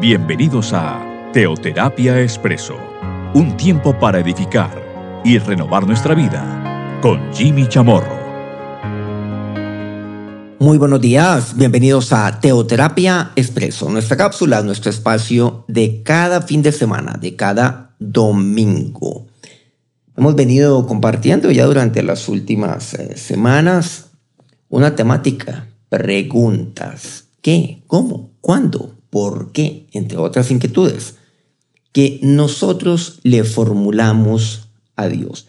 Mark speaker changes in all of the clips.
Speaker 1: Bienvenidos a Teoterapia Expreso, un tiempo para edificar y renovar nuestra vida con Jimmy Chamorro.
Speaker 2: Muy buenos días, bienvenidos a Teoterapia Expreso, nuestra cápsula, nuestro espacio de cada fin de semana, de cada domingo. Hemos venido compartiendo ya durante las últimas eh, semanas una temática, preguntas. ¿Qué? ¿Cómo? ¿Cuándo? Por qué, entre otras inquietudes, que nosotros le formulamos a Dios.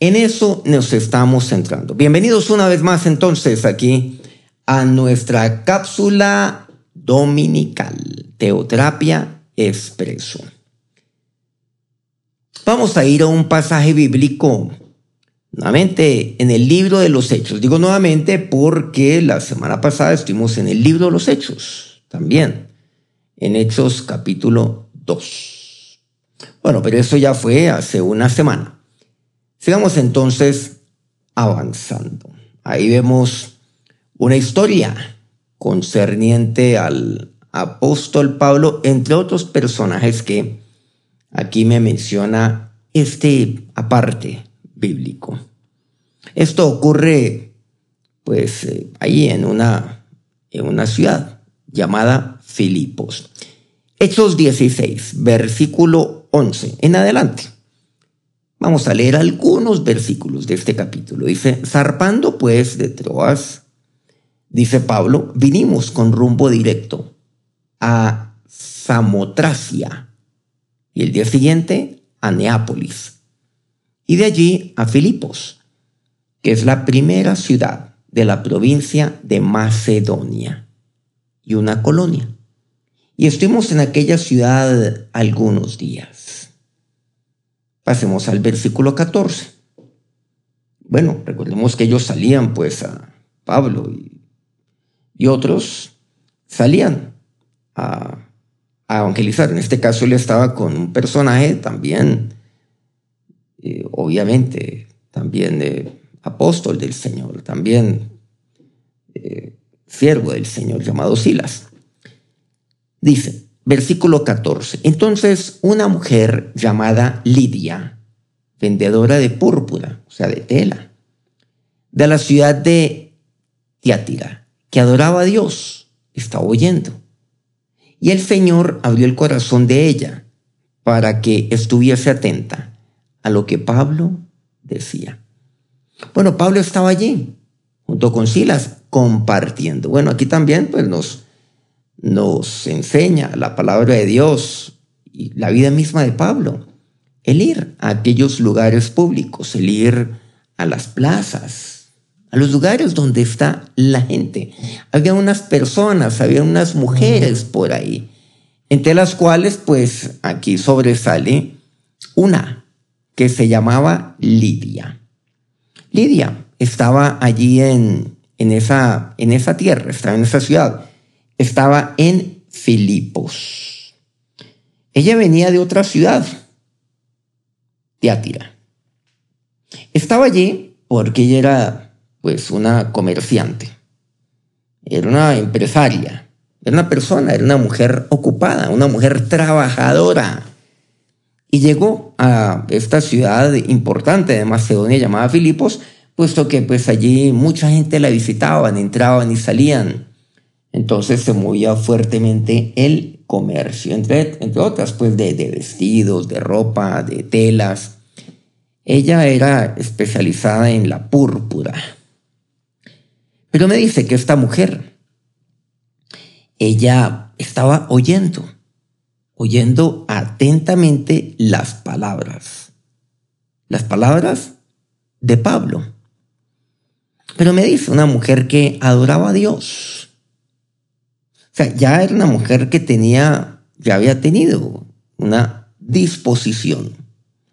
Speaker 2: En eso nos estamos centrando. Bienvenidos una vez más entonces aquí a nuestra cápsula dominical, Teoterapia Expreso. Vamos a ir a un pasaje bíblico nuevamente en el libro de los Hechos. Digo nuevamente porque la semana pasada estuvimos en el libro de los Hechos también en Hechos capítulo 2. Bueno, pero eso ya fue hace una semana. Sigamos entonces avanzando. Ahí vemos una historia concerniente al apóstol Pablo, entre otros personajes que aquí me menciona este aparte bíblico. Esto ocurre pues eh, ahí en una, en una ciudad llamada Filipos. Hechos 16, versículo 11 en adelante. Vamos a leer algunos versículos de este capítulo. Dice, zarpando pues de Troas, dice Pablo, vinimos con rumbo directo a Samotracia y el día siguiente a Neápolis y de allí a Filipos, que es la primera ciudad de la provincia de Macedonia y una colonia. Y estuvimos en aquella ciudad algunos días. Pasemos al versículo 14. Bueno, recordemos que ellos salían pues a Pablo y, otros salían a, evangelizar. En este caso él estaba con un personaje también, eh, obviamente, también de apóstol del Señor, también eh, siervo del Señor llamado Silas. Dice, versículo 14, entonces una mujer llamada Lidia, vendedora de púrpura, o sea, de tela, de la ciudad de Tiátira, que adoraba a Dios, estaba oyendo. Y el Señor abrió el corazón de ella para que estuviese atenta a lo que Pablo decía. Bueno, Pablo estaba allí, junto con Silas, compartiendo. Bueno, aquí también pues nos, nos enseña la palabra de Dios y la vida misma de Pablo. El ir a aquellos lugares públicos, el ir a las plazas, a los lugares donde está la gente. Había unas personas, había unas mujeres por ahí, entre las cuales pues aquí sobresale una que se llamaba Lidia. Lidia estaba allí en, en esa, en esa tierra, estaba en esa ciudad, estaba en Filipos. Ella venía de otra ciudad, Teátira. Estaba allí porque ella era pues una comerciante, era una empresaria, era una persona, era una mujer ocupada, una mujer trabajadora. Y llegó a esta ciudad importante de Macedonia llamada Filipos puesto que pues allí mucha gente la visitaban, entraban y salían. Entonces se movía fuertemente el comercio, entre, entre otras, pues de, de vestidos, de ropa, de telas. Ella era especializada en la púrpura. Pero me dice que esta mujer, ella estaba oyendo, oyendo atentamente las palabras, las palabras de Pablo. Pero me dice una mujer que adoraba a Dios. Sea, ya era una mujer que tenía, ya había tenido una disposición,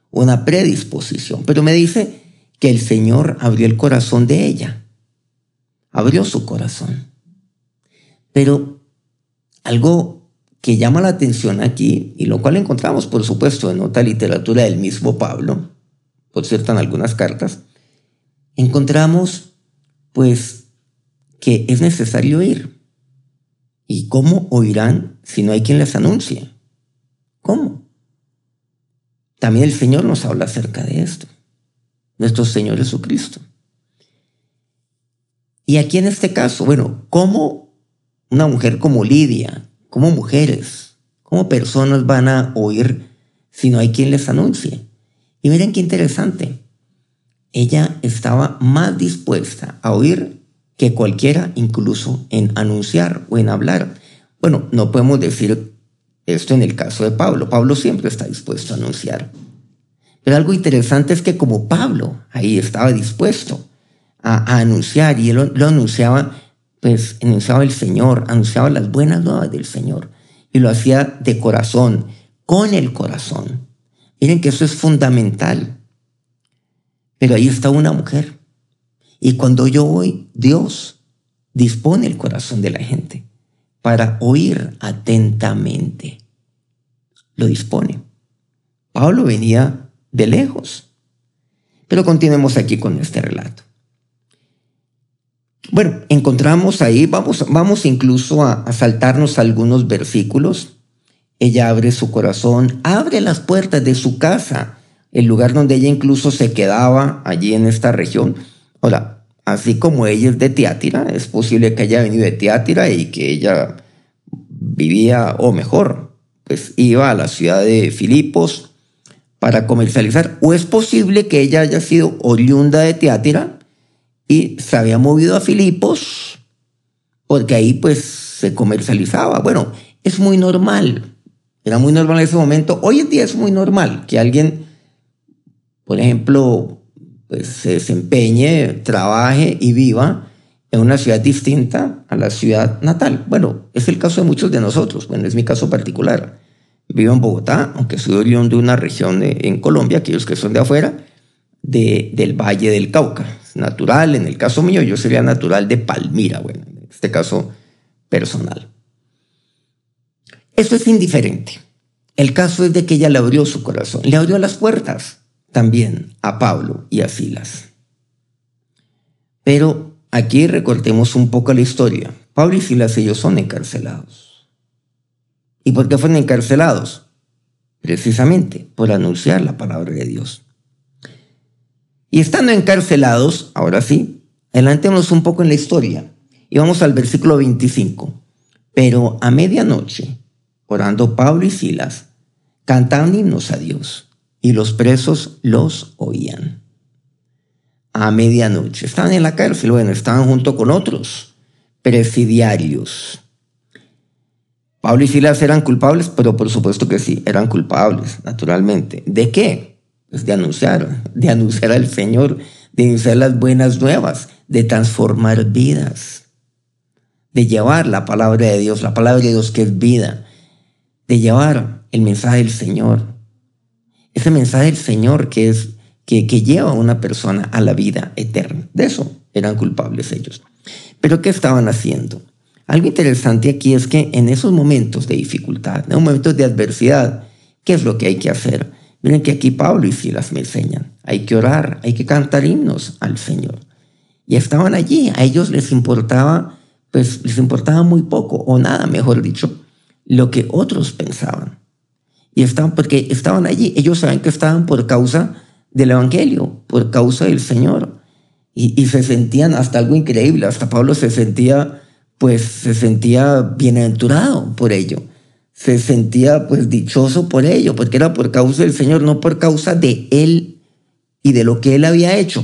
Speaker 2: una predisposición. Pero me dice que el Señor abrió el corazón de ella. Abrió su corazón. Pero algo que llama la atención aquí, y lo cual encontramos, por supuesto, en otra literatura del mismo Pablo, por cierto, en algunas cartas, encontramos pues que es necesario ir. ¿Y cómo oirán si no hay quien les anuncie? ¿Cómo? También el Señor nos habla acerca de esto, nuestro Señor Jesucristo. Y aquí en este caso, bueno, ¿cómo una mujer como Lidia, como mujeres, como personas van a oír si no hay quien les anuncie? Y miren qué interesante. Ella estaba más dispuesta a oír que cualquiera, incluso en anunciar o en hablar. Bueno, no podemos decir esto en el caso de Pablo. Pablo siempre está dispuesto a anunciar. Pero algo interesante es que como Pablo ahí estaba dispuesto a, anunciar y él lo, anunciaba, pues anunciaba el Señor, anunciaba las buenas nuevas del Señor y lo hacía de corazón, con el corazón. Miren que eso es fundamental. Pero ahí está una mujer. Y cuando yo voy, Dios dispone el corazón de la gente para oír atentamente. Lo dispone. Pablo venía de lejos. Pero continuemos aquí con este relato. Bueno, encontramos ahí, vamos, vamos incluso a, a saltarnos algunos versículos. Ella abre su corazón, abre las puertas de su casa, el lugar donde ella incluso se quedaba allí en esta región. Ahora, así como ella es de Teátira, es posible que haya venido de Teátira y que ella vivía, o mejor, pues iba a la ciudad de Filipos para comercializar. O es posible que ella haya sido oriunda de Teátira y se había movido a Filipos porque ahí pues se comercializaba. Bueno, es muy normal. Era muy normal en ese momento. Hoy en día es muy normal que alguien, por ejemplo, pues se desempeñe, trabaje y viva en una ciudad distinta a la ciudad natal. Bueno, es el caso de muchos de nosotros. Bueno, es mi caso particular. Vivo en Bogotá, aunque soy oriundo de una región en Colombia, aquellos que son de afuera, de, del Valle del Cauca natural, en el caso mío yo sería natural de Palmira, bueno, en este caso personal. Eso es indiferente. El caso es de que ella le abrió su corazón, le abrió las puertas también a Pablo y a Silas. Pero aquí recortemos un poco la historia. Pablo y Silas ellos son encarcelados. ¿Y por qué fueron encarcelados? Precisamente por anunciar la palabra de Dios. Y estando encarcelados, ahora sí, adelantemos un poco en la historia y vamos al versículo 25. Pero a medianoche, orando Pablo y Silas, cantaban himnos a Dios y los presos los oían. A medianoche, estaban en la cárcel, bueno, estaban junto con otros presidiarios. Pablo y Silas eran culpables, pero por supuesto que sí, eran culpables, naturalmente. ¿De qué? Pues, de anunciar, de anunciar al Señor, de anunciar las buenas nuevas, de transformar vidas, de llevar la palabra de Dios, la palabra de Dios que es vida, de llevar el mensaje del Señor. Ese mensaje del Señor que es que, lleva a una persona a la vida eterna. De eso eran culpables ellos. Pero ¿qué estaban haciendo? Algo interesante aquí es que en esos momentos de dificultad, en momentos de adversidad, ¿qué es lo que hay que hacer? Miren que aquí Pablo y Silas me enseñan. Hay que orar, hay que cantar himnos al Señor. Y estaban allí, a ellos les importaba, pues les importaba muy poco, o nada, mejor dicho, lo que otros pensaban. Y estaban, porque estaban allí, ellos saben que estaban por causa del Evangelio, por causa del Señor. Y, se sentían hasta algo increíble, hasta Pablo se sentía, pues se sentía bienaventurado por ello. Se sentía pues dichoso por ello, porque era por causa del Señor, no por causa de Él y de lo que Él había hecho.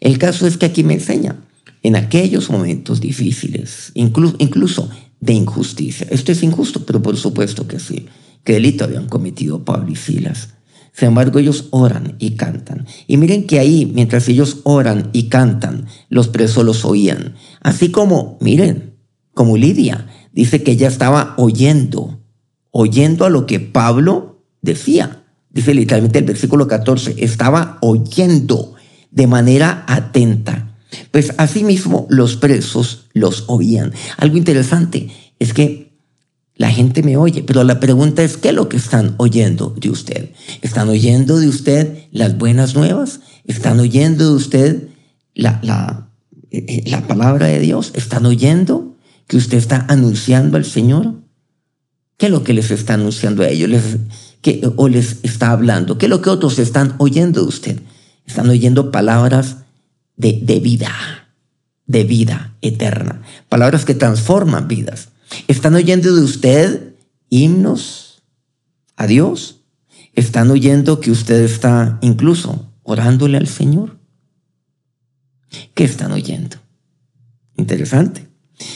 Speaker 2: El caso es que aquí me enseña, en aquellos momentos difíciles, incluso de injusticia, esto es injusto, pero por supuesto que sí, que delito habían cometido Pablo y Silas. Sin embargo, ellos oran y cantan. Y miren que ahí, mientras ellos oran y cantan, los presos los oían. Así como, miren, como Lidia, dice que ella estaba oyendo oyendo a lo que Pablo decía. Dice literalmente el versículo 14, estaba oyendo de manera atenta. Pues asimismo los presos los oían. Algo interesante es que la gente me oye, pero la pregunta es, ¿qué es lo que están oyendo de usted? ¿Están oyendo de usted las buenas nuevas? ¿Están oyendo de usted la, la, eh, eh, la palabra de Dios? ¿Están oyendo que usted está anunciando al Señor? ¿Qué es lo que les está anunciando a ellos? ¿Qué, ¿O les está hablando? ¿Qué es lo que otros están oyendo de usted? Están oyendo palabras de, de vida, de vida eterna, palabras que transforman vidas. Están oyendo de usted himnos a Dios. Están oyendo que usted está incluso orándole al Señor. ¿Qué están oyendo? Interesante.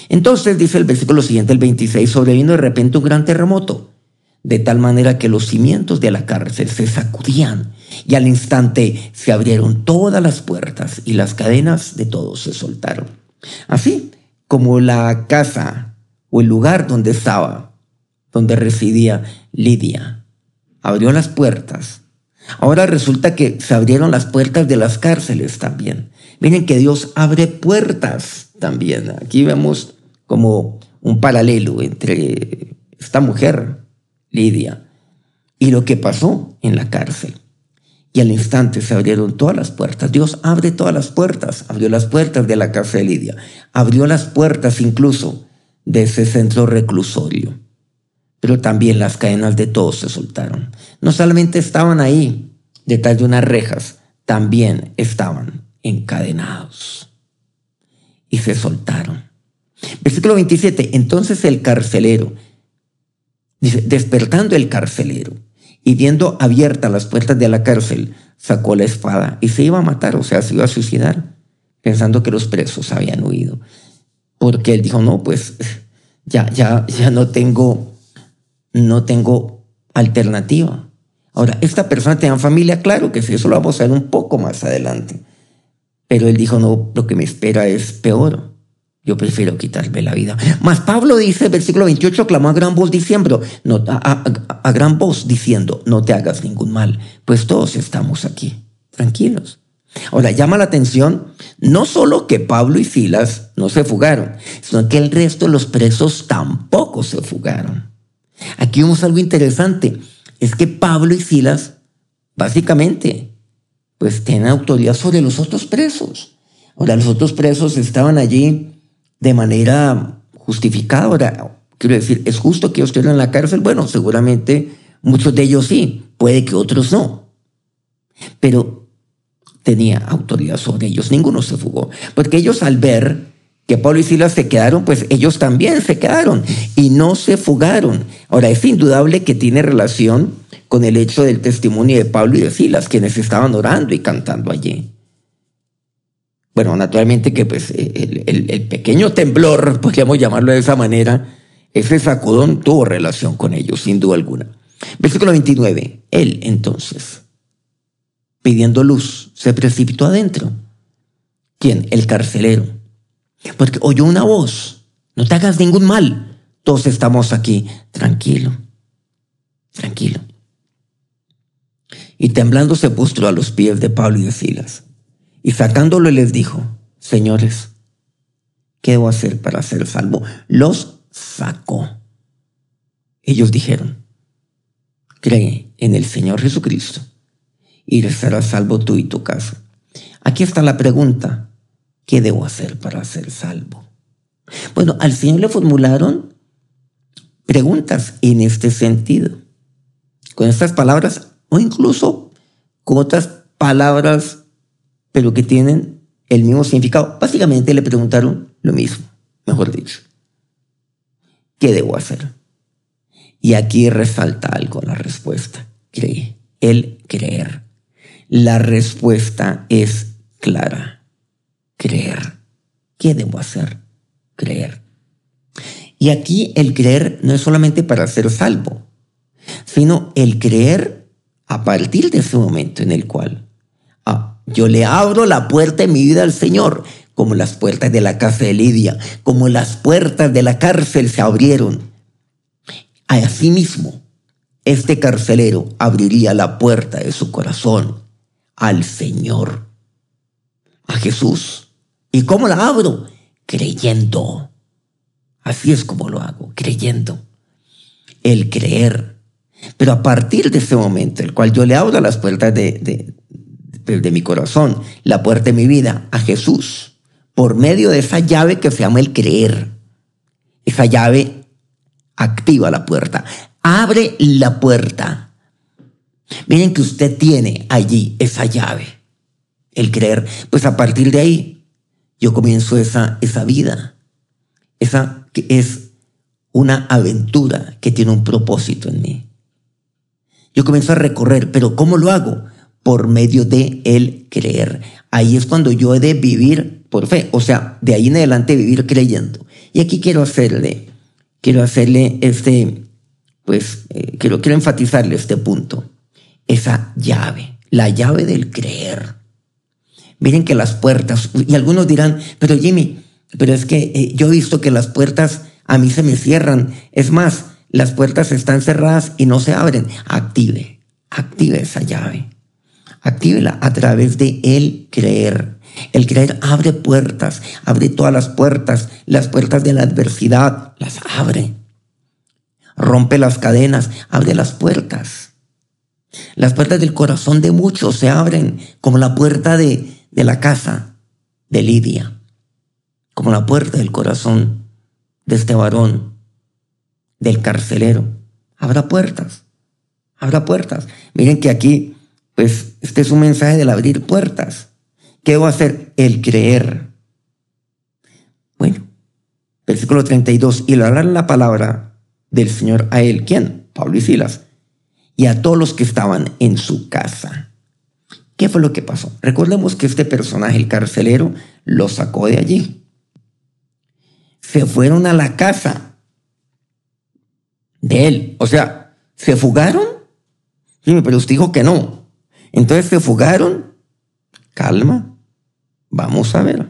Speaker 2: Entonces dice el versículo siguiente, el 26, sobrevino de repente un gran terremoto, de tal manera que los cimientos de la cárcel se sacudían y al instante se abrieron todas las puertas y las cadenas de todos se soltaron. Así como la casa o el lugar donde estaba, donde residía Lidia, abrió las puertas. Ahora resulta que se abrieron las puertas de las cárceles también. Miren que Dios abre puertas también. Aquí vemos como un paralelo entre esta mujer, Lidia, y lo que pasó en la cárcel. Y al instante se abrieron todas las puertas. Dios abre todas las puertas. Abrió las puertas de la cárcel de Lidia. Abrió las puertas incluso de ese centro reclusorio. Pero también las cadenas de todos se soltaron. No solamente estaban ahí detrás de unas rejas, también estaban encadenados y se soltaron. Versículo 27. Entonces el carcelero, despertando el carcelero y viendo abiertas las puertas de la cárcel, sacó la espada y se iba a matar, o sea, se iba a suicidar, pensando que los presos habían huido. Porque él dijo, no, pues ya, ya, ya no tengo, no tengo alternativa. Ahora, esta persona tenía familia, claro que sí, eso lo vamos a ver un poco más adelante. Pero él dijo, no, lo que me espera es peor. Yo prefiero quitarme la vida. Mas Pablo dice, versículo 28, clamó a gran voz diciendo, no, a, gran voz diciendo, no te hagas ningún mal, pues todos estamos aquí, tranquilos. Ahora, llama la atención no solo que Pablo y Silas no se fugaron, sino que el resto de los presos tampoco se fugaron. Aquí vemos algo interesante, es que Pablo y Silas básicamente pues tienen autoridad sobre los otros presos. Ahora, los otros presos estaban allí de manera justificada. Ahora, quiero decir, ¿es justo que ellos estén en la cárcel? Bueno, seguramente muchos de ellos sí, puede que otros no. Pero tenía autoridad sobre ellos, ninguno se fugó. Porque ellos al ver que Pablo y Silas se quedaron, pues ellos también se quedaron y no se fugaron. Ahora, es indudable que tiene relación con el hecho del testimonio de Pablo y de Silas, quienes estaban orando y cantando allí. Bueno, naturalmente que pues el, pequeño temblor, podríamos llamarlo de esa manera, ese sacudón tuvo relación con ellos, sin duda alguna. Versículo 29. Él entonces, pidiendo luz, se precipitó adentro. ¿Quién? El carcelero. Porque oyó una voz. No te hagas ningún mal. Todos estamos aquí. Tranquilo. Tranquilo y temblando se postró a los pies de Pablo y de Silas. Y sacándolo les dijo, señores, ¿qué debo hacer para ser salvo? Los sacó. Ellos dijeron, cree en el Señor Jesucristo y serás salvo tú y tu casa. Aquí está la pregunta, ¿qué debo hacer para ser salvo? Bueno, al Señor le formularon preguntas en este sentido. Con estas palabras o incluso con otras palabras, pero que tienen el mismo significado. Básicamente le preguntaron lo mismo, mejor dicho. ¿Qué debo hacer? Y aquí resalta algo la respuesta. Cree. El creer. La respuesta es clara. Creer. ¿Qué debo hacer? Creer. Y aquí el creer no es solamente para ser salvo, sino el creer a partir de ese momento en el cual ah, yo le abro la puerta de mi vida al Señor, como las puertas de la casa de Lidia, como las puertas de la cárcel se abrieron. Asimismo, este carcelero abriría la puerta de su corazón al Señor, a Jesús. ¿Y cómo la abro? Creyendo. Así es como lo hago, creyendo. El creer pero a partir de ese momento, el cual yo le abro las puertas de, de, mi corazón, la puerta de mi vida, a Jesús, por medio de esa llave que se llama el creer, Esa llave activa la puerta, abre la puerta. Miren que usted tiene allí esa llave, el creer. Pues a partir de ahí yo comienzo esa, esa vida, esa que es una aventura que tiene un propósito en mí. Yo comienzo a recorrer, pero ¿cómo lo hago? Por medio de el creer. Ahí es cuando yo he de vivir por fe, o sea, de ahí en adelante vivir creyendo. Y aquí quiero hacerle, quiero hacerle este, pues, eh, quiero, quiero enfatizarle este punto, esa llave, la llave del creer. Miren que las puertas, y algunos dirán, pero Jimmy, pero es que eh, yo he visto que las puertas a mí se me cierran. Es más, las puertas están cerradas y no se abren. Active, active esa llave. Actívela a través de el creer. El creer abre puertas, abre todas las puertas, las puertas de la adversidad, las abre. Rompe las cadenas, abre las puertas. Las puertas del corazón de muchos se abren, como la puerta de, de la casa de Lidia, como la puerta del corazón de este varón, del carcelero. Habrá puertas, habrá puertas. Miren que aquí, pues, este es un mensaje del abrir puertas. ¿Qué va a hacer? El creer. Bueno, versículo 32. Y le hablar la palabra del Señor a él. ¿Quién? Pablo y Silas. Y a todos los que estaban en su casa. ¿Qué fue lo que pasó? Recordemos que este personaje, el carcelero, lo sacó de allí se fueron a la casa de él. O sea, ¿se fugaron? Sí, pero usted dijo que no. Entonces se fugaron. Calma. Vamos a ver.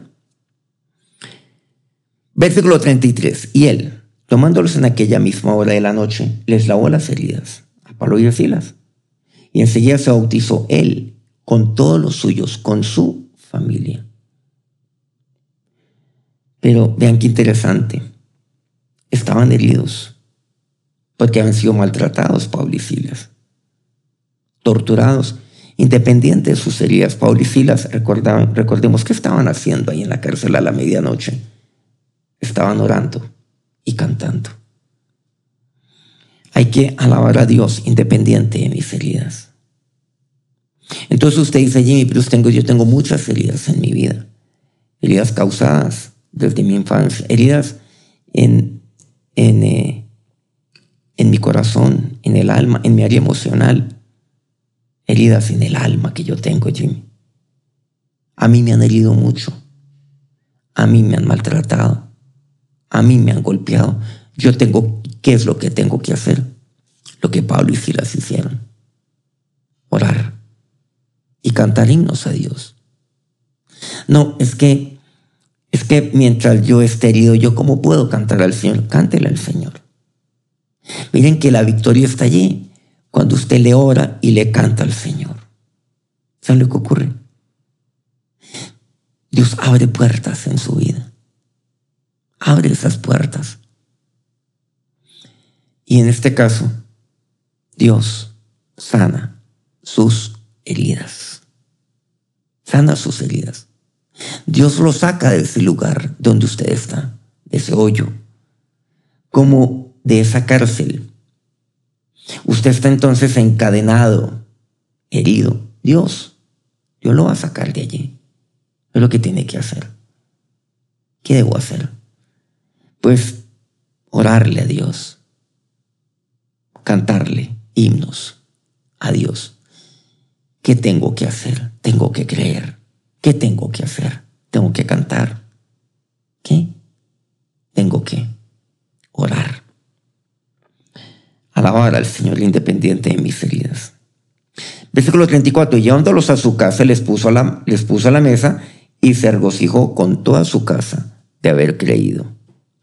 Speaker 2: Versículo 33. Y él, tomándolos en aquella misma hora de la noche, les lavó las heridas Pablo y Silas. Y enseguida se bautizó él con todos los suyos, con su familia. Pero vean qué interesante. Estaban heridos porque habían sido maltratados Pablo y Silas. Torturados, independientes de sus heridas. Pablo y Silas, recordemos qué estaban haciendo ahí en la cárcel a la medianoche. Estaban orando y cantando. Hay que alabar a Dios independiente de mis heridas. Entonces usted dice, Jimmy, pero yo tengo muchas heridas en mi vida. Heridas causadas desde mi infancia, heridas en, en, eh, en mi corazón, en el alma, en mi área emocional, heridas en el alma que yo tengo, Jimmy. A mí me han herido mucho, a mí me han maltratado, a mí me han golpeado. Yo tengo, ¿qué es lo que tengo que hacer? Lo que Pablo y Silas hicieron. Orar y cantar himnos a Dios. No, es que es que mientras yo esté herido, ¿yo cómo puedo cantar al Señor? Cántele al Señor. Miren que la victoria está allí cuando usted le ora y le canta al Señor. ¿Saben lo que ocurre? Dios abre puertas en su vida. Abre esas puertas. Y en este caso, Dios sana sus heridas. Sana sus heridas. Dios lo saca de ese lugar donde usted está, de ese hoyo, como de esa cárcel. Usted está entonces encadenado, herido. Dios, Dios lo va a sacar de allí. Es lo que tiene que hacer. ¿Qué debo hacer? Pues orarle a Dios, cantarle himnos a Dios. ¿Qué tengo que hacer? Tengo que creer. ¿Qué tengo que hacer? Tengo que cantar. ¿Qué? Tengo que orar. Alabar al Señor independiente de mis heridas. Versículo 34. Llevándolos a su casa, les puso a la, les puso a la mesa y se regocijó con toda su casa de haber creído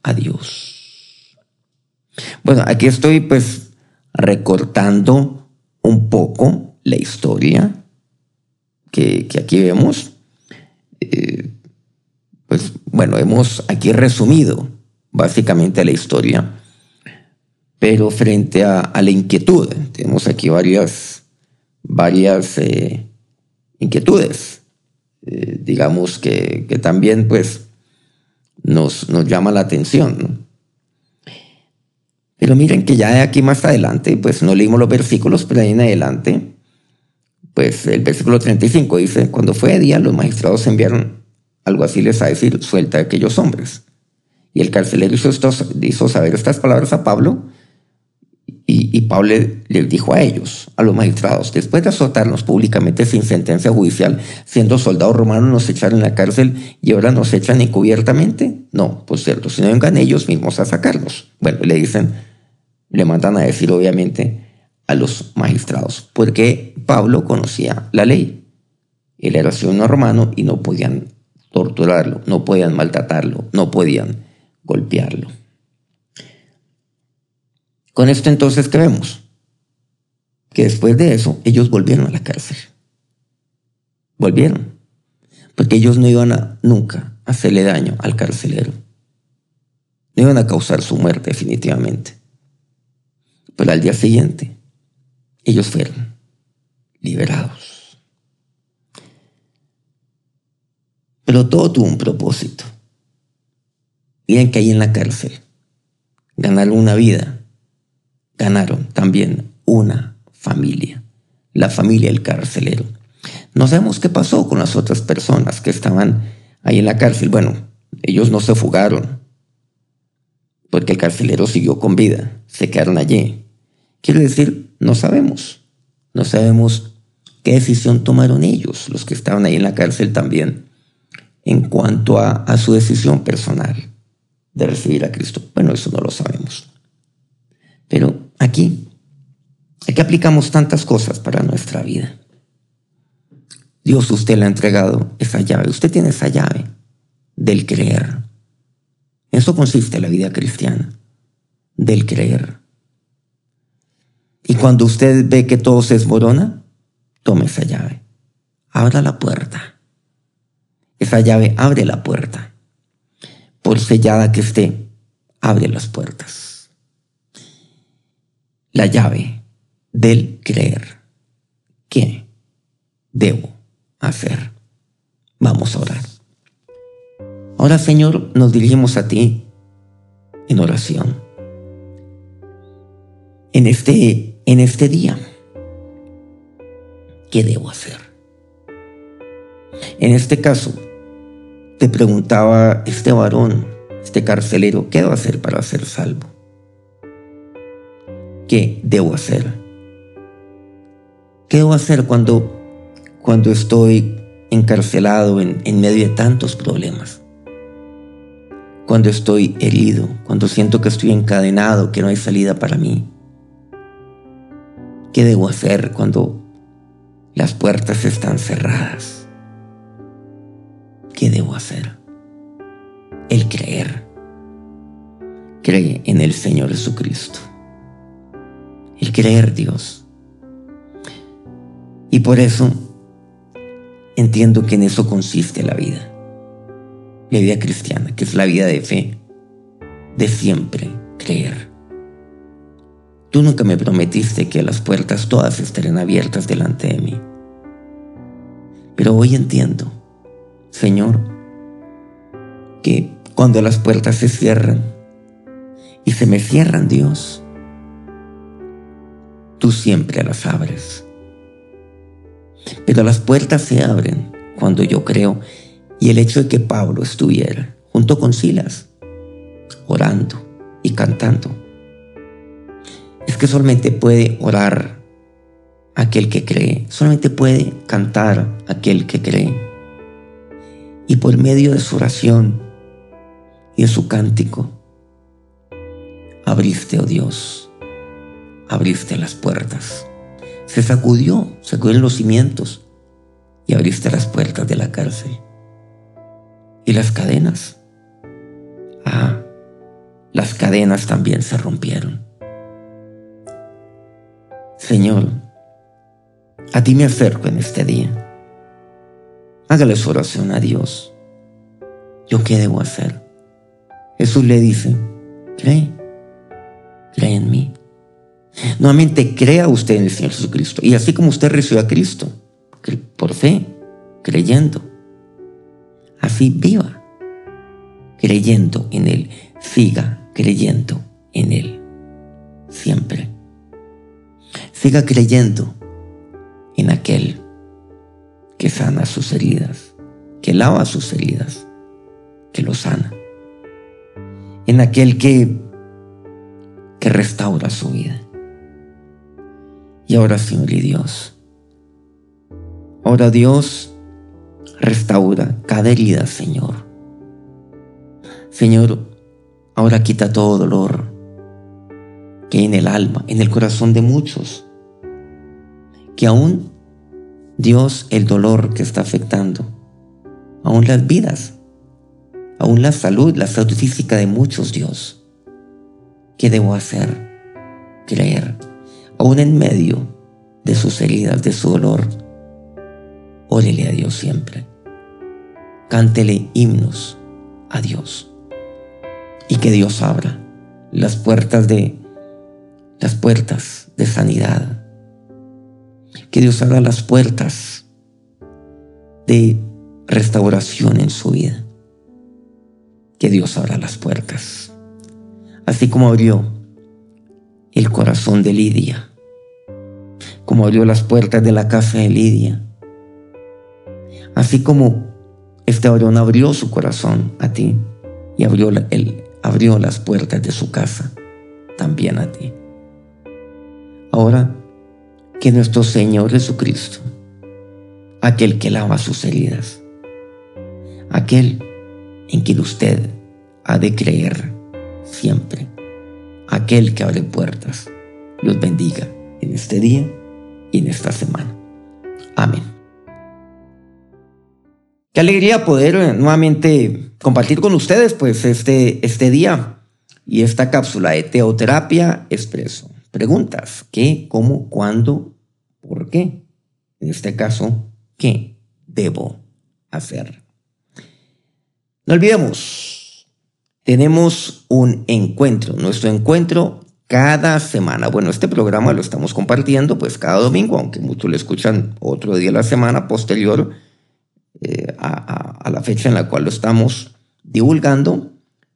Speaker 2: a Dios. Bueno, aquí estoy pues recortando un poco la historia que, que aquí vemos eh, pues bueno, hemos aquí resumido básicamente la historia, pero frente a, la inquietud, tenemos aquí varias, varias eh, inquietudes, eh, digamos que, también pues nos, nos llama la atención. Pero miren que ya de aquí más adelante, pues no leímos los versículos, pero ahí en adelante, pues el versículo 35 dice, cuando fue de día los magistrados enviaron algo así les a decir, suelta a aquellos hombres. Y el carcelero hizo, hizo saber estas palabras a Pablo y, Pablo le, dijo a ellos, a los magistrados, después de azotarnos públicamente sin sentencia judicial, siendo soldados romanos, nos echaron en la cárcel y ahora nos echan encubiertamente. No, pues cierto, si no vengan ellos mismos a sacarnos. Bueno, le dicen, le mandan a decir obviamente a los magistrados, porque Pablo conocía la ley. Él era ciudadano romano y no podían torturarlo, no podían maltratarlo, no podían golpearlo. Con esto entonces, ¿qué vemos? Que después de eso, ellos volvieron a la cárcel. Volvieron. Porque ellos no iban a nunca hacerle daño al carcelero. No iban a causar su muerte definitivamente. Pero al día siguiente, ellos fueron liberados. Pero todo tuvo un propósito. Miren que ahí en la cárcel ganaron una vida ganaron también una familia, la familia del carcelero. No sabemos qué pasó con las otras personas que estaban ahí en la cárcel. Bueno, ellos no se fugaron, porque el carcelero siguió con vida, se quedaron allí. Quiero decir, no sabemos, no sabemos qué decisión tomaron ellos, los que estaban ahí en la cárcel también, en cuanto a, a su decisión personal de recibir a Cristo. Bueno, eso no lo sabemos. Pero aquí, aquí aplicamos tantas cosas para nuestra vida. Dios usted le ha entregado esa llave. Usted tiene esa llave del creer. eso consiste la vida cristiana, del creer. Y cuando usted ve que todo se esmorona, tome esa llave. Abra la puerta. Esa llave abre la puerta. Por sellada que esté, abre las puertas la llave del creer. ¿Qué debo hacer? Vamos a orar. Ahora, Señor, nos dirigimos a ti en oración. En este, en este día, ¿qué debo hacer? En este caso, te preguntaba este varón, este carcelero, ¿qué debo hacer para ser salvo? ¿Qué debo hacer? ¿Qué debo hacer cuando, cuando estoy encarcelado en, en medio de tantos problemas? Cuando estoy herido, cuando siento que estoy encadenado, que no hay salida para mí. ¿Qué debo hacer cuando las puertas están cerradas? ¿Qué debo hacer? El creer. Cree en el Señor Jesucristo el creer Dios. Y por eso entiendo que en eso consiste la vida. La vida cristiana, que es la vida de fe, de siempre creer. Tú nunca me prometiste que las puertas todas estarían abiertas delante de mí. Pero hoy entiendo, Señor, que cuando las puertas se cierran y se me cierran, Dios, tú siempre las abres. Pero las puertas se abren cuando yo creo y el hecho de que Pablo estuviera junto con Silas, orando y cantando, es que solamente puede orar aquel que cree, solamente puede cantar aquel que cree. Y por medio de su oración y de su cántico, abriste, oh Dios, abriste las puertas. Se sacudió, sacudió los cimientos y abriste las puertas de la cárcel. Y las cadenas. Ah, las cadenas también se rompieron. Señor, a ti me acerco en este día. Hágale su oración a Dios. ¿Yo qué debo hacer? Jesús le dice, cree, cree en mí. Nuevamente crea usted en el Señor Jesucristo. Y así como usted recibió a Cristo, por fe, creyendo, así viva, creyendo en Él, siga creyendo en Él. siempre. Siga creyendo en aquel que sana sus heridas, que lava sus heridas, que lo sana. En aquel que, que restaura su vida. Y ahora, Señor y Dios, ahora Dios restaura cada herida, Señor. Señor, ahora quita todo dolor que hay en el alma, en el corazón de muchos, que aún Dios el dolor que está afectando, aún las vidas, aún la salud, la salud física de muchos, Dios. ¿Qué debo hacer? Creer, aún en medio de sus heridas, de su dolor. Órele a Dios siempre. Cántele himnos a Dios. Y que Dios abra las puertas de las puertas de sanidad. Que Dios abra las puertas de restauración en su vida. Que Dios abra las puertas. Así como abrió el corazón de Lidia. Como abrió las puertas de la casa de Lidia. Así como este varón abrió su corazón a ti y abrió, el, abrió las puertas de su casa también a ti. Ahora, que nuestro Señor Jesucristo, aquel que lava sus heridas, aquel en quien usted ha de creer siempre, aquel que abre puertas, los bendiga en este día y en esta semana. Amén. Qué alegría poder eh, nuevamente compartir con ustedes pues este, este día y esta cápsula de Teoterapia Expreso. Preguntas, ¿qué, cómo, cuándo, por qué? En este caso, ¿qué debo hacer? No olvidemos, tenemos un encuentro, nuestro encuentro cada semana. Bueno, este programa lo estamos compartiendo pues cada domingo, aunque muchos lo escuchan otro día de la semana posterior eh, a la fecha en la cual lo estamos divulgando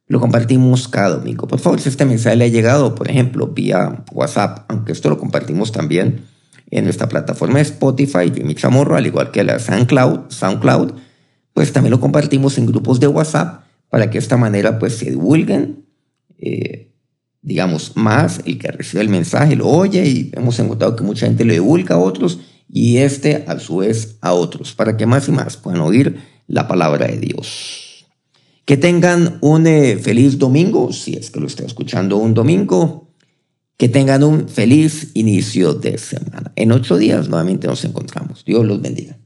Speaker 2: lo compartimos cada domingo. Por favor, si este mensaje le ha llegado, por ejemplo, vía WhatsApp, aunque esto lo compartimos también en nuestra plataforma de Spotify, Jimmy Chamorro, al igual que la SoundCloud, SoundCloud, pues también lo compartimos en grupos de WhatsApp para que de esta manera pues se divulguen, eh, digamos, más el que recibe el mensaje lo oye y hemos encontrado que mucha gente lo divulga a otros y este a su vez a otros, para que más y más puedan oír la palabra de Dios. Que tengan un eh, feliz domingo, si es que lo estoy escuchando un domingo. Que tengan un feliz inicio de semana. En ocho días nuevamente nos encontramos. Dios los bendiga.